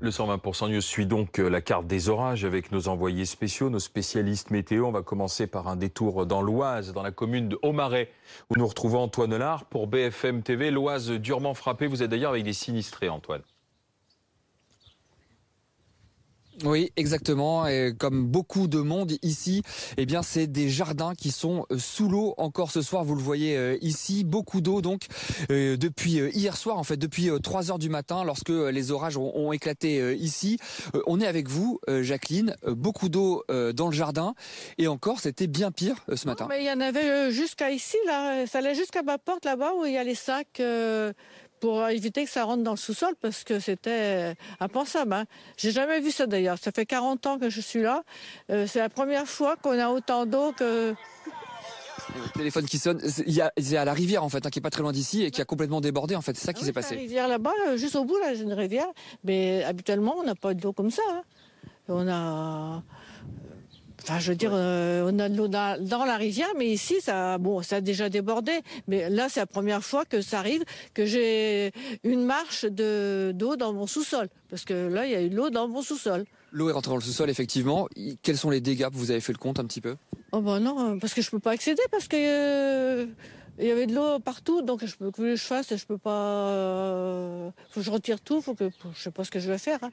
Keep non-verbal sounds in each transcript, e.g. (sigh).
Le 120% News suit donc euh, la carte des orages avec nos envoyés spéciaux, nos spécialistes météo. On va commencer par un détour dans l'Oise, dans la commune de Aumarais, où nous retrouvons Antoine Lard pour BFM TV. L'Oise durement frappée. Vous êtes d'ailleurs avec des sinistrés, Antoine. Oui, exactement. Et comme beaucoup de monde ici, eh bien, c'est des jardins qui sont euh, sous l'eau encore ce soir. Vous le voyez euh, ici, beaucoup d'eau. Donc, euh, depuis hier soir, en fait, depuis 3 heures du matin, lorsque les orages ont, éclaté ici, on est avec vous, Jacqueline. beaucoup d'eau dans le jardin. Et encore, c'était bien pire ce matin. mais il y en avait jusqu'à ici, là. Ça allait jusqu'à ma porte là-bas où il y a les sacs pour éviter que ça rentre dans le sous-sol parce que c'était impensable. Hein. J'ai jamais vu ça d'ailleurs. Ça fait 40 ans que je suis là. Euh, c'est la première fois qu'on a autant d'eau que. Le téléphone qui sonne, il y a, à la rivière en fait, hein, qui est pas très loin d'ici et qui a complètement débordé en fait. C'est ça qui s'est passé. La rivière là-bas, euh, juste au bout là, j'ai une rivière, mais habituellement on n'a pas d'eau comme ça. Hein. On a Enfin, je veux dire, euh, on a de l'eau dans, la rivière, mais ici, ça, bon, ça a déjà débordé. Mais là, c'est la première fois que ça arrive, que j'ai une marche de d'eau dans mon sous-sol, parce que là, il y a eu de l'eau dans mon sous-sol. L'eau est rentrée dans le sous-sol, effectivement. Quels sont les dégâts? Vous avez fait le compte un petit peu? Oh ben non, parce que je peux pas accéder, parce que euh, il y avait de l'eau partout, donc je peux que je fasse, je peux pas. Euh, faut que je retire tout, faut que je sais pas ce que je vais faire. Hein.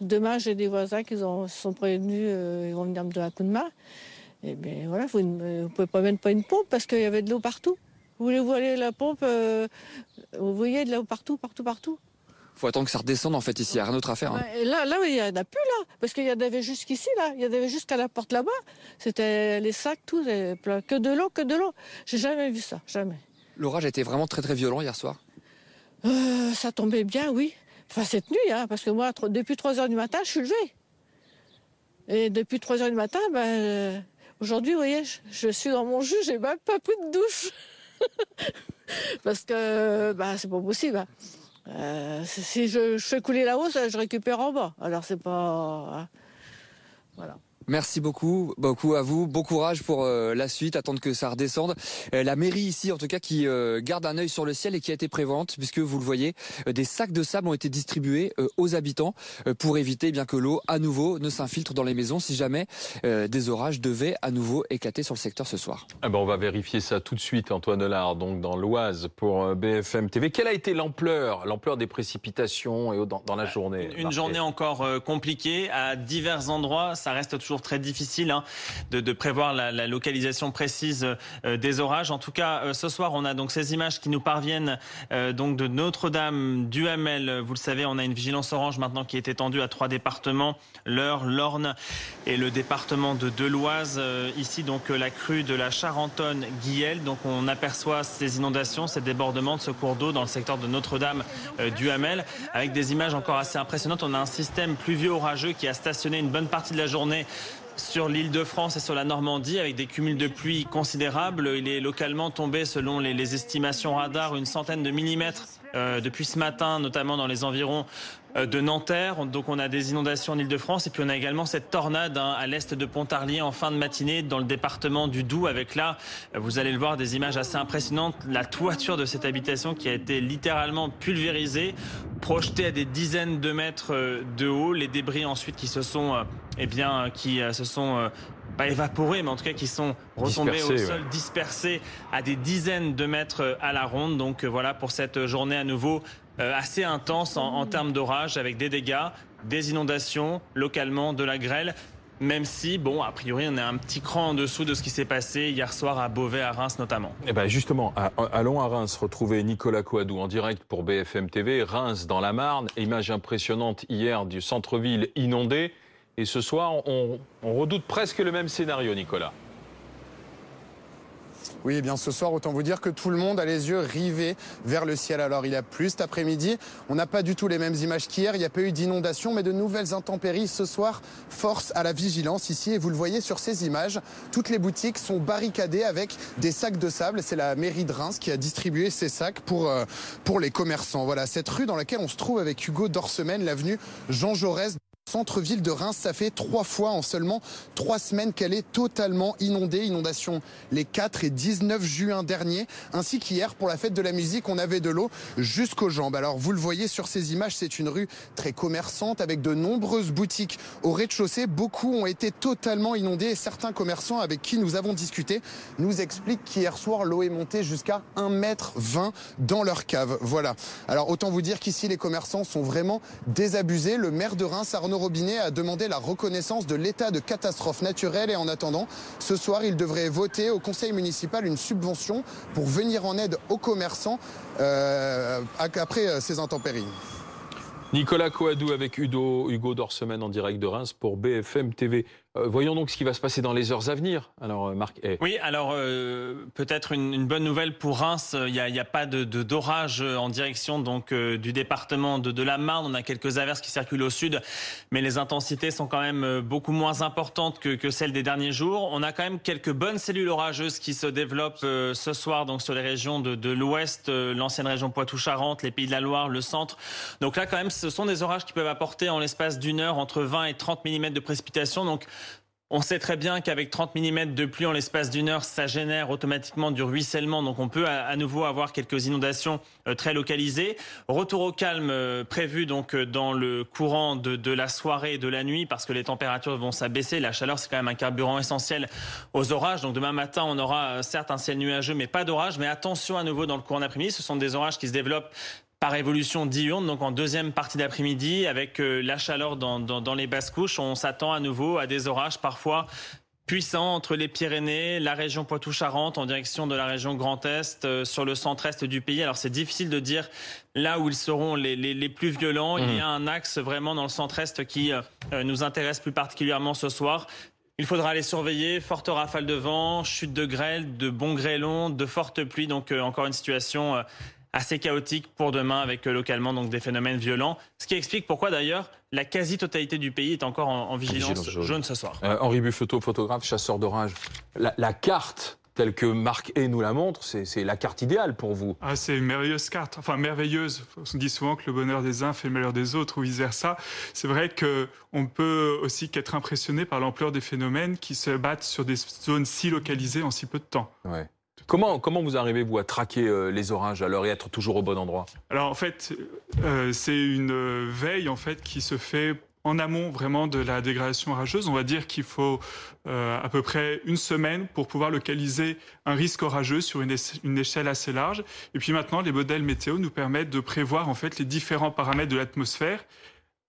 Demain, j'ai des voisins qui sont prévenus, euh, ils vont venir me donner un coup de main. Et bien voilà, vous ne pouvez pas mettre pas une pompe parce qu'il y avait de l'eau partout. Vous voulez voir la pompe, euh, vous voyez de l'eau partout, partout, partout. Il faut attendre que ça redescende en fait ici, il n'y a rien d'autre à faire. Hein. là, là, il n'y en a plus là, parce qu'il y en avait jusqu'ici là, il y en avait jusqu'à la porte là-bas. C'était les sacs, tout, que de l'eau, que de l'eau. J'ai jamais vu ça, jamais. L'orage a été vraiment très très violent hier soir. Euh, ça tombait bien, oui. Enfin, cette nuit, hein, parce que moi, depuis 3 heures du matin, je suis levée. Et depuis 3 heures du matin, ben, euh, aujourd'hui, vous voyez, je, suis dans mon jus, j'ai même pas pris de douche. (laughs) parce que ben, c'est pas possible. Hein. Euh, si je, fais couler la hausse, je récupère en bas. Alors, c'est pas. Hein. Voilà. Merci beaucoup, beaucoup à vous. Bon courage pour euh, la suite, attendre que ça redescende. Euh, la mairie ici, en tout cas, qui euh, garde un œil sur le ciel et qui a été prévente, puisque vous le voyez, des sacs de sable ont été distribués aux habitants pour éviter bien que l'eau à nouveau ne s'infiltre dans les maisons si jamais des orages devaient à nouveau éclater sur le secteur ce soir. Ah ben on va vérifier ça tout de suite, Antoine Hollard, donc dans l'Oise pour BFM TV. Quelle a été l'ampleur, l'ampleur des précipitations et dans, dans la journée Une, une journée encore compliquée à divers endroits. Ça reste toujours très difficile hein, de, prévoir la, localisation précise euh, des orages. En tout cas, euh, ce soir, on a donc ces images qui nous parviennent euh, donc de Notre-Dame, du Hamel. Vous le savez, on a une vigilance orange maintenant qui est étendue à trois départements l'Eure, l'Orne et le département de Deloise. ici, donc la crue de la Charentonne, Guiel. Donc, on aperçoit ces inondations, ces débordements de ce cours d'eau dans le secteur de Notre-Dame, du Hamel, avec des images encore assez impressionnantes. On a un système pluvieux orageux qui a stationné une bonne partie de la journée sur l'île de France et sur la Normandie avec des cumuls de pluie considérables. Il est localement tombé, selon les, estimations radar, une centaine de millimètres euh, depuis ce matin, notamment dans les environs de Nanterre. Donc on a des inondations en Ile-de-France et puis on a également cette tornade hein, à l'est de Pontarlier en fin de matinée dans le département du Doubs avec là, euh, vous allez le voir, des images assez impressionnantes. La toiture de cette habitation qui a été littéralement pulvérisée, projetée à des dizaines de mètres euh, de haut. Les débris ensuite qui se sont, eh bien, qui se sont pas évaporés, mais en tout cas qui sont retombés au sol, dispersés à des dizaines de mètres à la ronde. Donc voilà pour cette journée à nouveau euh, assez intense en, termes d'orage avec des dégâts, des inondations, localement de la grêle. Même si, bon, a priori, on est un petit cran en dessous de ce qui s'est passé hier soir à Beauvais, à Reims notamment. Eh ben justement, allons à Reims retrouver Nicolas Coadou en direct pour BFM TV. Reims dans la Marne, image impressionnante hier du centre-ville inondé. Et ce soir, on redoute presque le même scénario, Nicolas. Oui, eh bien ce soir, autant vous dire que tout le monde a les yeux rivés vers le ciel. Alors il a plu cet après-midi. On n'a pas du tout les mêmes images qu'hier. Il n'y a pas eu d'inondation, mais de nouvelles intempéries ce soir. Force à la vigilance ici. Et vous le voyez sur ces images, toutes les boutiques sont barricadées avec des sacs de sable. C'est la mairie de Reims qui a distribué ces sacs pour, euh, pour les commerçants. Voilà, cette rue dans laquelle on se trouve avec Hugo Dorsemène, l'avenue Jean Jaurès. Centre-ville de Reims, ça fait trois fois en seulement trois semaines qu'elle est totalement inondée. Inondation les 4 et 19 juin dernier, ainsi qu'hier pour la fête de la musique, on avait de l'eau jusqu'aux jambes. Alors vous le voyez sur ces images, c'est une rue très commerçante avec de nombreuses boutiques au rez-de-chaussée. Beaucoup ont été totalement inondés et certains commerçants avec qui nous avons discuté nous expliquent qu'hier soir l'eau est montée jusqu'à 1m20 dans leur cave. Voilà. Alors autant vous dire qu'ici les commerçants sont vraiment désabusés. Le maire de Reims, Arnaud Robinet a demandé la reconnaissance de l'état de catastrophe naturelle et en attendant, ce soir, il devrait voter au conseil municipal une subvention pour venir en aide aux commerçants euh, après euh, ces intempéries. Nicolas Coadou avec Hugo, Hugo en direct de Reims pour BFM TV. Euh, voyons donc ce qui va se passer dans les heures à venir. Alors, euh, Marc. Oui, alors euh, peut-être une, bonne nouvelle pour Reims. Il n'y a, a, pas de d'orage en direction donc du département de, de, la Marne. On a quelques averses qui circulent au sud, mais les intensités sont quand même beaucoup moins importantes que, que celles des derniers jours. On a quand même quelques bonnes cellules orageuses qui se développent ce soir donc sur les régions de, de l'Ouest, l'ancienne région Poitou-Charentes, les Pays de la Loire, le centre. Donc là, quand même, ce sont des orages qui peuvent apporter en l'espace d'une heure entre 20 et 30 mm de précipitation. Donc on sait très bien qu'avec 30 mm de pluie en l'espace d'une heure, ça génère automatiquement du ruissellement. Donc on peut à, nouveau avoir quelques inondations euh, très localisées. Retour au calme euh, prévu donc euh, dans le courant de, la soirée et de la nuit parce que les températures vont s'abaisser. La chaleur, c'est quand même un carburant essentiel aux orages. Donc demain matin, on aura certes un ciel nuageux, mais pas d'orage. Mais attention à nouveau dans le courant d'après-midi, ce sont des orages qui se développent par évolution diurne, donc en deuxième partie d'après-midi, avec euh, la chaleur dans, dans, les basses couches, on s'attend à nouveau à des orages parfois puissants entre les Pyrénées, la région Poitou-Charentes, en direction de la région Grand Est, euh, sur le centre-est du pays. Alors c'est difficile de dire là où ils seront les, les, les plus violents. Il y a mmh. un axe vraiment dans le centre-est qui euh, nous intéresse plus particulièrement ce soir. Il faudra les surveiller, forte rafale de vent, chute de grêle, de bons grêlons, de fortes pluies. Donc encore une situation assez chaotique pour demain avec euh, localement donc des phénomènes violents. Ce qui explique pourquoi d'ailleurs la quasi-totalité du pays est encore en, vigilance, jaune. ce soir. Euh, Henri Buffeteau, photographe, chasseur d'orage. La, carte telle que Marc E nous la montre, c'est la carte idéale pour vous. Ah, c'est une merveilleuse carte, enfin merveilleuse. On dit souvent que le bonheur des uns fait le malheur des autres ou vice-versa. C'est vrai qu'on peut aussi qu'être impressionné par l'ampleur des phénomènes qui se battent sur des zones si localisées en si peu de temps. Ouais. Comment, comment vous arrivez, vous, à traquer euh, les orages alors et être toujours au bon endroit? Alors, en fait, euh, c'est une veille en fait, qui se fait en amont vraiment de la dégradation orageuse. On va dire qu'il faut euh, à peu près une semaine pour pouvoir localiser un risque orageux sur une, une, échelle assez large. Et puis maintenant, les modèles météo nous permettent de prévoir en fait les différents paramètres de l'atmosphère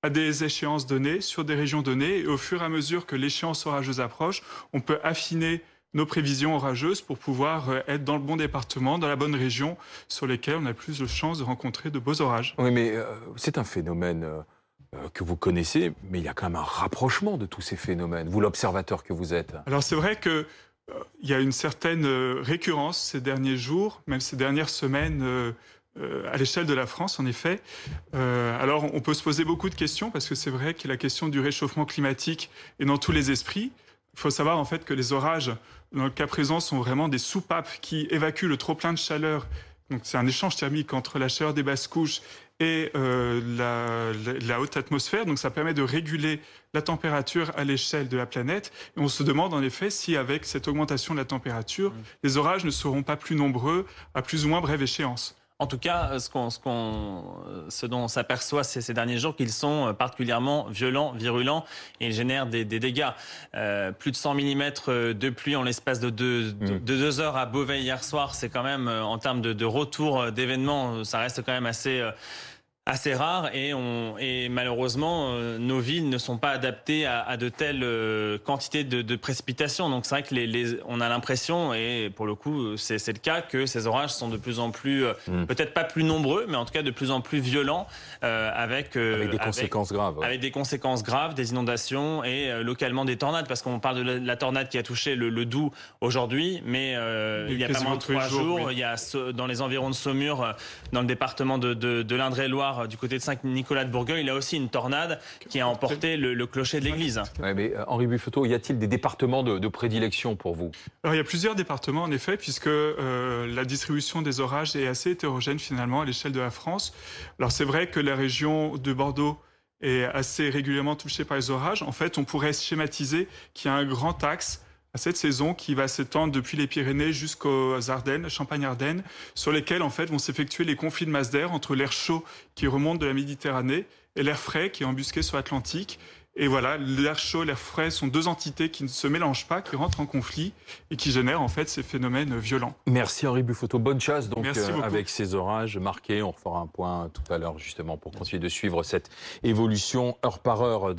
à des échéances données, sur des régions données. Et au fur et à mesure que l'échéance orageuse approche, on peut affiner nos prévisions orageuses pour pouvoir euh, être dans le bon département, dans la bonne région sur lesquelles on a plus de chances de rencontrer de beaux orages. Oui, mais euh, c'est un phénomène euh, que vous connaissez, mais il y a quand même un rapprochement de tous ces phénomènes, vous l'observateur que vous êtes. Alors c'est vrai que il y a une certaine récurrence ces derniers jours, même ces dernières semaines. à l'échelle de la France, en effet. alors, on peut se poser beaucoup de questions parce que c'est vrai que la question du réchauffement climatique est dans tous les esprits. Il faut savoir en fait que les orages, dans le cas présent, sont vraiment des soupapes qui évacuent le trop-plein de chaleur. Donc c'est un échange thermique entre la chaleur des basses couches et euh, la, haute atmosphère. Donc ça permet de réguler la température à l'échelle de la planète. Et on se demande en effet si avec cette augmentation de la température, mmh. les orages ne seront pas plus nombreux à plus ou moins brève échéance. En tout cas, euh, ce, qu'on, ce, qu'on, euh, ce dont on s'aperçoit ces, ces, derniers jours, qu'ils sont euh, particulièrement violents, virulents et génèrent des, des dégâts. Euh, plus de 100 mm de pluie en l'espace de deux, de, mm. deux heures à Beauvais hier soir, c'est quand même, en termes de, de retour d'événements, ça reste quand même assez assez rare et, on, et malheureusement euh, nos villes ne sont pas adaptées à, à de telles euh, quantités de, de, précipitations. Donc c'est vrai que les, les, on a l'impression et pour le coup c'est le cas que ces orages sont de plus en plus mm. peut-être pas plus nombreux mais en tout cas de plus en plus violents euh, avec avec des conséquences avec, graves. Ouais. Avec des conséquences graves, des inondations et localement des tornades parce qu'on parle de la, la, tornade qui a touché le, le Doubs aujourd'hui mais il y a pas moins de trois jours, jours oui. il y a dans les environs de Saumur dans le département de, de, de l'Indre-et-Loire du côté de Saint-Nicolas de Bourgueil, il y a aussi une tornade qui a emporté le, le clocher de l'église. Ouais, mais euh, Henri Buffeteau, y a-t-il des départements de, de, prédilection pour vous? Alors, il y a plusieurs départements, en effet, puisque euh, la distribution des orages est assez hétérogène finalement à l'échelle de la France. Alors, c'est vrai que la région de Bordeaux est assez régulièrement touchée par les orages. En fait, on pourrait schématiser qu'il y a un grand axe cette saison qui va s'étendre depuis les Pyrénées jusqu'aux Ardennes, Champagne-Ardennes, sur lesquelles en fait vont s'effectuer les conflits de masse d'air entre l'air chaud qui remonte de la Méditerranée et l'air frais qui est embusqué sur l'Atlantique. Et voilà, l'air chaud l'air frais sont deux entités qui ne se mélangent pas, qui rentrent en conflit et qui génèrent en fait ces phénomènes violents. Merci Henri Buffotto. Bonne chasse donc euh, avec ces orages marqués. On refera un point tout à l'heure justement pour continuer de suivre cette évolution heure par heure.